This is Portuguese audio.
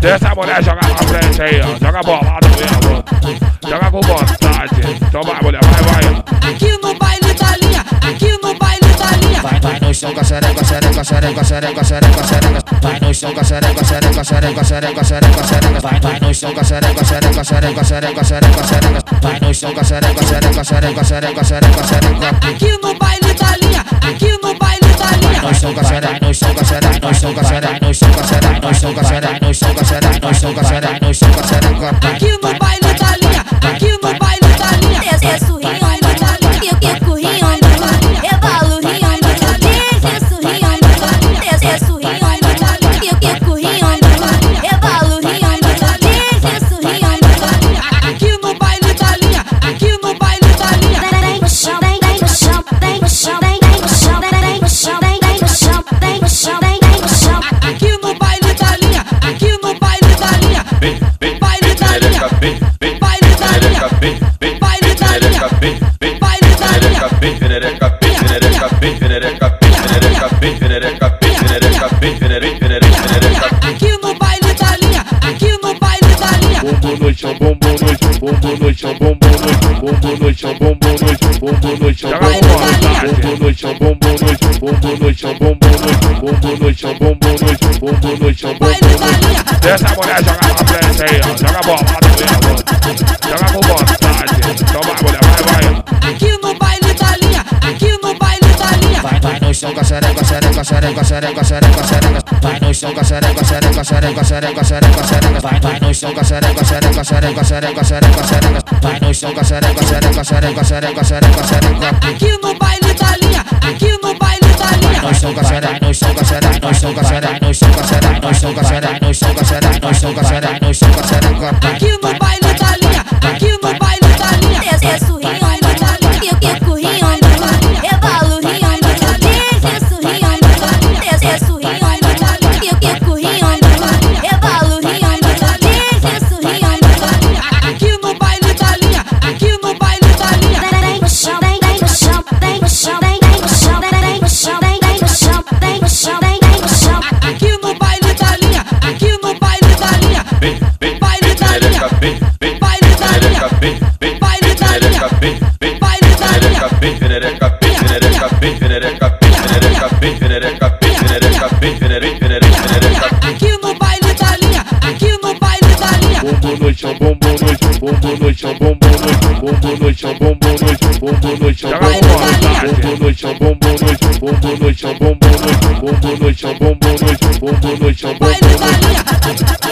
Deixa a mulher jogar na frente aí, ó. Joga bolado mesmo. Joga com vontade. Então vai, mulher, vai, vai. Aqui no baile da linha, aqui no baile da linha. Vai, vai no chão com a xereca, xereca, xereca, xereca, xereca. Vai no chão com a xereca, xereca, xereca, xereca, xereca. Vai, vai no chão com a xereca, xereca, xereca, xereca, xereca. Vai no chão com a xereca, xereca, xereca, xereca, xereca, xereca. Aqui no baile no chão com no chão com no no no no no. Aqui no baile da no chão, bumbum no chão, bumbum no chão, bumbum no no no no no no no no no no no no chão. linha. Deixa a mulher jogar na frente aí, ó. Joga bolado mesmo. Vai, vai no chão com a xereca, xereca, xereca, xereca, xereca, xereca. Vai no chão xereca, xereca, xereca, xereca, xereca, xereca. Vai, vai no chão xereca, xereca, xereca, xereca, xereca, xereca. Vai no chão xereca, xereca, xereca, xereca, xereca, xereca. Aqui no baile da linha, aqui no baile da linha. No chão xereca, no chão xereca, no chão xereca, no chão xereca, no chão xereca, no chão xereca, no chão xereca, no chão xereca. Aqui no baile da linha, no chão, bumbum no chão, bumbum no chão. Joga com vontade. Bumbum no chão, bumbum no chão, bumbum no chão, bumbum no chão, bumbum no chão, bumbum no chão, bumbum no chão, Baile no chão.